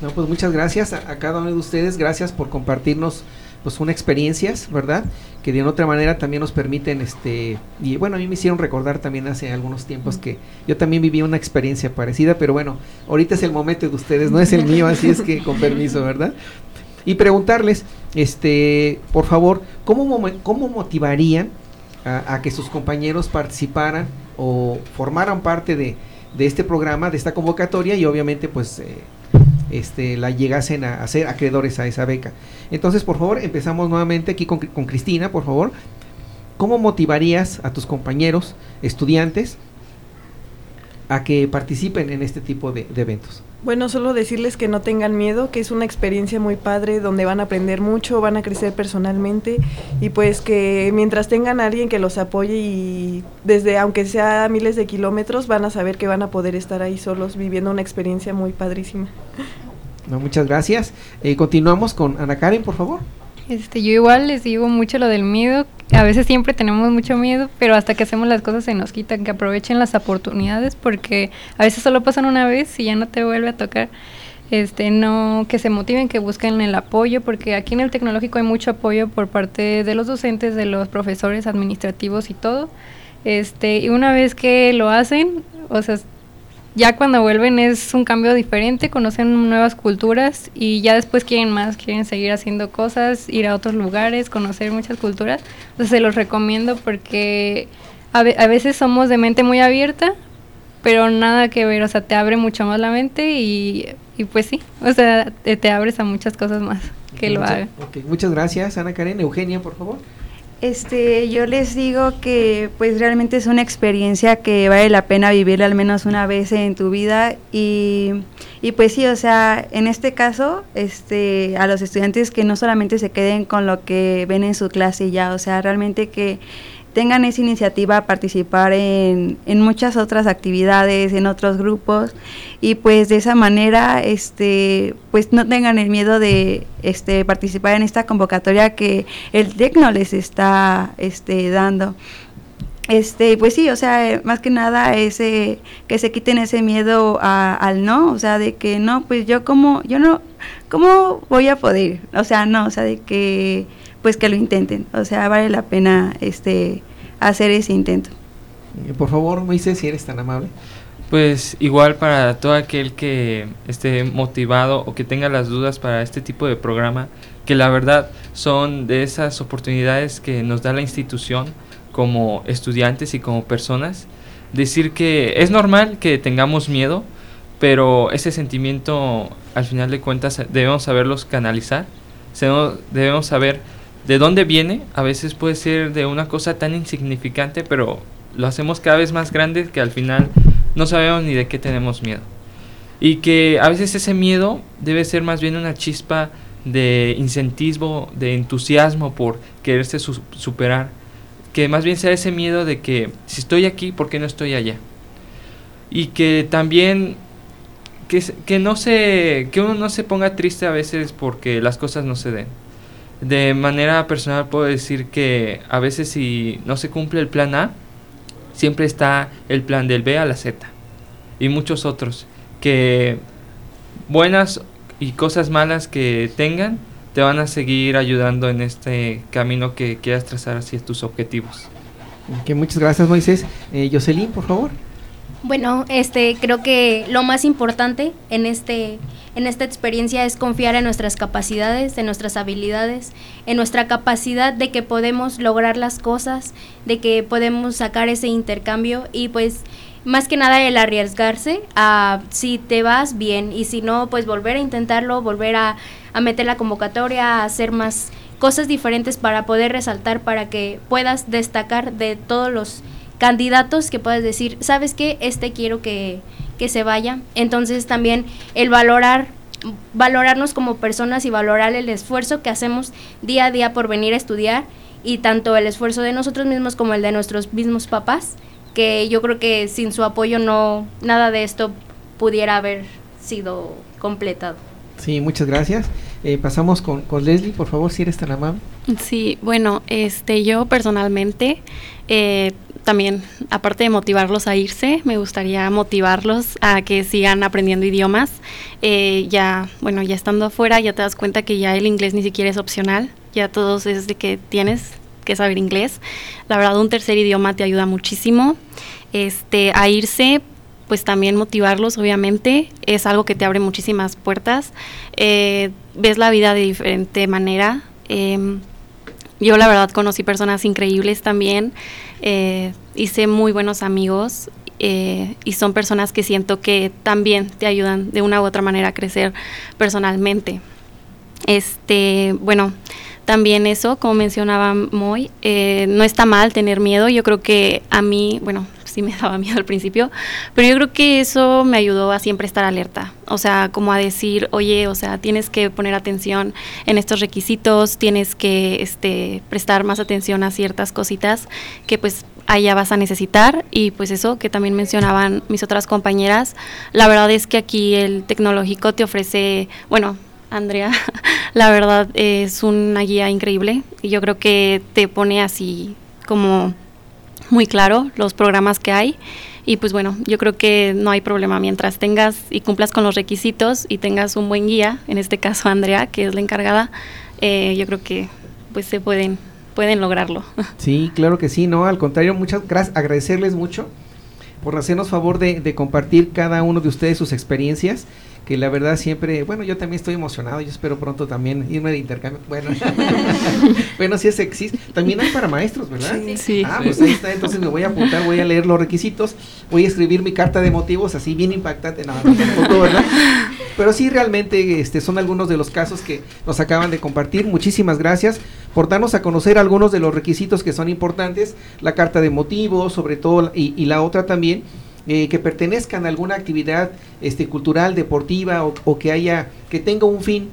No, pues muchas gracias a, cada uno de ustedes, gracias por compartirnos pues una experiencias, ¿verdad? Que de otra manera también nos permiten, este, y bueno, a mí me hicieron recordar también hace algunos tiempos que yo también viví una experiencia parecida, pero bueno, ahorita es el momento de ustedes, no es el mío, así es que con permiso, ¿verdad? Y preguntarles, este, por favor, ¿cómo, cómo motivarían a, a que sus compañeros participaran o formaran parte de, de este programa, de esta convocatoria y obviamente pues... Eh, este, la llegasen a, a, ser acreedores a esa beca. Entonces, por favor, empezamos nuevamente aquí con, Cristina, por favor. ¿Cómo motivarías a tus compañeros, estudiantes, a que participen en este tipo de, eventos?
Bueno, solo decirles que no tengan miedo, que es una experiencia muy padre donde van a aprender mucho, van a crecer personalmente y pues que mientras tengan a alguien que los apoye y desde aunque sea miles de kilómetros van a saber que van a poder estar ahí solos viviendo una experiencia muy padrísima.
No, muchas gracias. Eh, continuamos con Ana Karen, por favor.
Este, yo igual les digo mucho lo del miedo. A veces siempre tenemos mucho miedo, pero hasta que hacemos las cosas se nos quitan, que aprovechen las oportunidades porque a veces solo pasan una vez y ya no te vuelve a tocar. Este, no, que se motiven, que busquen el apoyo, porque aquí en el tecnológico hay mucho apoyo por parte de los docentes, de los profesores administrativos y todo. Este, y una vez que lo hacen, o sea, ya cuando vuelven es un cambio diferente, conocen nuevas culturas y ya después quieren más, quieren seguir haciendo cosas, ir a otros lugares, conocer muchas culturas. Entonces se los recomiendo porque a, ve- a veces somos de mente muy abierta, pero nada que ver, o sea, te abre mucho más la mente y, y pues sí, o sea, te, te abres a muchas cosas más que lo hagan.
muchas gracias, Ana Karen. Eugenia, por favor.
Este, yo les digo que pues realmente es una experiencia que vale la pena vivirla al menos una vez en tu vida y, y pues sí, o sea, en este caso, este, a los estudiantes que no solamente se queden con lo que ven en su clase ya, o sea, realmente que tengan esa iniciativa a participar en, en muchas otras actividades, en otros grupos y pues de esa manera este pues no tengan el miedo de este participar en esta convocatoria que el Tecno les está este dando. Este, pues sí, o sea, eh, más que nada ese que se quiten ese miedo a- al no, o sea, de que no, pues yo como yo no cómo voy a poder, o sea, no, o sea, de que pues que lo intenten, o sea, vale la pena este hacer ese intento.
Eh, por favor, Moisés, si eres tan amable.
Pues igual para todo aquel que esté motivado o que tenga las dudas para este tipo de programa, que la verdad son de esas oportunidades que nos da la institución como estudiantes y como personas, decir que es normal que tengamos miedo, pero ese sentimiento al final de cuentas debemos saberlos canalizar, debemos saber de dónde viene, a veces puede ser de una cosa tan insignificante, pero lo hacemos cada vez más grande que al final no sabemos ni de qué tenemos miedo. Y que a veces ese miedo debe ser más bien una chispa de incentivo, de entusiasmo por quererse su- superar. Que más bien sea ese miedo de que si estoy aquí, ¿por qué no estoy allá? Y que también que no se que uno no se ponga triste a veces porque las cosas no se den. De manera personal puedo decir que a veces si no se cumple el plan A, siempre está el plan del B a la Z y muchos otros que buenas y cosas malas que tengan te van a seguir ayudando en este camino que quieras trazar hacia tus objetivos.
Que muchas gracias, Moisés. Eh, por favor.
Bueno, este, creo que lo más importante en este, en esta experiencia es confiar en nuestras capacidades, en nuestras habilidades, en nuestra capacidad de que podemos lograr las cosas, de que podemos sacar ese intercambio y pues más que nada el arriesgarse a si te vas bien y si no, pues volver a intentarlo, volver a, a meter la convocatoria, a hacer más cosas diferentes para poder resaltar, para que puedas destacar de todos los candidatos que puedas decir, ¿sabes qué? Este quiero que, que se vaya. Entonces también el valorar valorarnos como personas y valorar el esfuerzo que hacemos día a día por venir a estudiar y tanto el esfuerzo de nosotros mismos como el de nuestros mismos papás, que yo creo que sin su apoyo no nada de esto pudiera haber sido completado.
Sí, muchas gracias. Eh, pasamos con, con Leslie, por favor, si eres tan amable.
Sí, bueno, este, yo personalmente eh, también, aparte de motivarlos a irse, me gustaría motivarlos a que sigan aprendiendo idiomas. Eh, ya, bueno, ya estando afuera, ya te das cuenta que ya el inglés ni siquiera es opcional. Ya todos es de que tienes que saber inglés. La verdad, un tercer idioma te ayuda muchísimo. Este, a irse, pues también motivarlos, obviamente, es algo que te abre muchísimas puertas. Eh, ves la vida de diferente manera. Em, yo la verdad conocí personas increíbles también, eh, hice muy buenos amigos eh, y son personas que siento que también te ayudan de una u otra manera a crecer personalmente. Este, bueno, también eso, como mencionaba Moy, eh, no está mal tener miedo. Yo creo que a mí, bueno, sí me daba miedo al principio, pero yo creo que eso me ayudó a siempre estar alerta. O sea, como a decir, oye, o sea, tienes que poner atención en estos requisitos, tienes que este, prestar más atención a ciertas cositas que pues allá vas a necesitar y pues eso que también mencionaban mis otras compañeras, la verdad es que aquí el tecnológico te ofrece, bueno, Andrea, la verdad es una guía increíble y yo creo que te pone así como muy claro los programas que hay. Y pues bueno, yo creo que no hay problema. Mientras tengas y cumplas con los requisitos y tengas un buen guía, en este caso Andrea, que es la encargada, eh, yo creo que pues se pueden pueden lograrlo.
Sí, claro que sí, no, al contrario, muchas gracias, agradecerles mucho por hacernos favor de, de compartir cada uno de ustedes sus experiencias que la verdad siempre, bueno, yo también estoy emocionado, yo espero pronto también irme de intercambio. Bueno, bueno, si es existe. También hay para maestros, ¿verdad?
Sí.
Ah, pues ahí está, entonces me voy a apuntar, voy a leer los requisitos, voy a escribir mi carta de motivos así bien impactante, no, no, tampoco, ¿verdad? Pero sí realmente este son algunos de los casos que nos acaban de compartir. Muchísimas gracias por darnos a conocer algunos de los requisitos que son importantes, la carta de motivos, sobre todo, y, y la otra también eh, que pertenezcan a alguna actividad este, cultural, deportiva o, que haya, que tenga un fin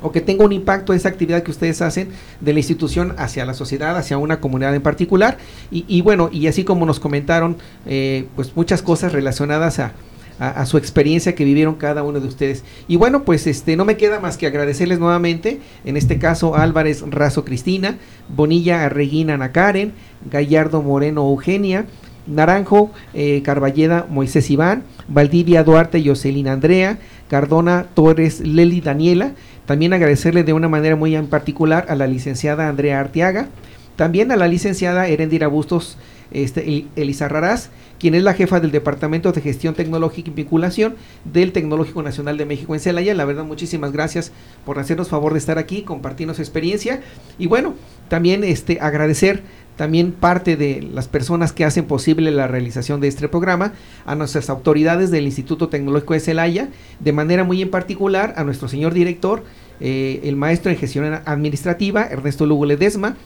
o que tenga un impacto esa actividad que ustedes hacen de la institución hacia la sociedad, hacia una comunidad en particular. Y, bueno, y así como nos comentaron, eh, pues muchas cosas relacionadas a, a, su experiencia que vivieron cada uno de ustedes. Y bueno, pues este no me queda más que agradecerles nuevamente, en este caso Álvarez Razo Cristina, Bonilla Arreguina Ana Karen, Gallardo Moreno Eugenia, Naranjo, eh, Carballeda, Moisés Iván, Valdivia Duarte, Jocelyn Andrea, Cardona Torres, Leli Daniela. También agradecerle de una manera muy en particular a la licenciada Andrea Arteaga, también a la licenciada Erendira Bustos este, Elizarrarás, quien es la jefa del Departamento de Gestión Tecnológica y Vinculación del Tecnológico Nacional de México en Celaya. La verdad, muchísimas gracias por hacernos favor de estar aquí, compartirnos experiencia. Y bueno, también este, agradecer también parte de las personas que hacen posible la realización de este programa, a nuestras autoridades del Instituto Tecnológico de Celaya, de manera muy en particular a nuestro señor director, eh, el maestro en gestión administrativa, Ernesto Lugo Ledesma,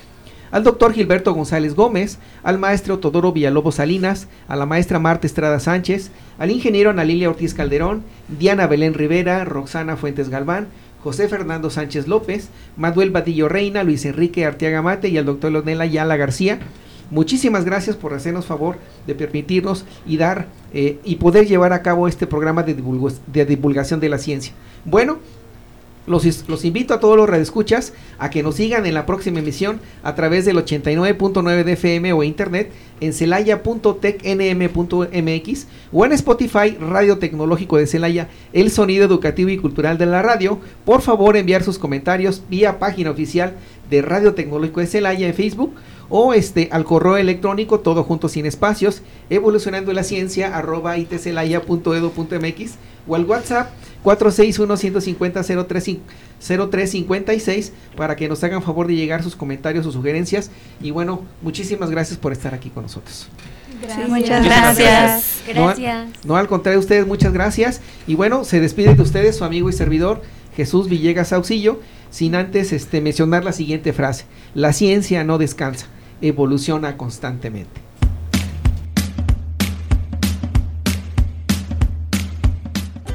al doctor Gilberto González Gómez, al maestro Todoro Villalobos Salinas, a la maestra Marta Estrada Sánchez, al ingeniero Ana Lilia Ortiz Calderón, Diana Belén Rivera, Roxana Fuentes Galván, José Fernando Sánchez López, Manuel Badillo Reina, Luis Enrique Arteaga Mate y al doctor Leonel Ayala García. Muchísimas gracias por hacernos favor de permitirnos y dar eh, y poder llevar a cabo este programa de, de divulgación de la ciencia. Bueno, los, los, invito a todos los radioescuchas a que nos sigan en la próxima emisión a través del 89.9 de FM o internet en celaya.tecnm.mx o en Spotify Radio Tecnológico de Celaya, el sonido educativo y cultural de la radio. Por favor, enviar sus comentarios vía página oficial de Radio Tecnológico de Celaya en Facebook o este al correo electrónico todo junto sin espacios evolucionando la ciencia arroba itcelaya.edu.mx o al WhatsApp 461-150-0356 para que nos hagan favor de llegar sus comentarios o sugerencias. Y bueno, muchísimas gracias por estar aquí con nosotros.
Gracias. Sí, muchas gracias.
Gracias.
No, no, al contrario, ustedes muchas gracias. Y bueno, se despide de ustedes su amigo y servidor Jesús Villegas Auxillo, sin antes este, mencionar la siguiente frase. La ciencia no descansa, evoluciona constantemente.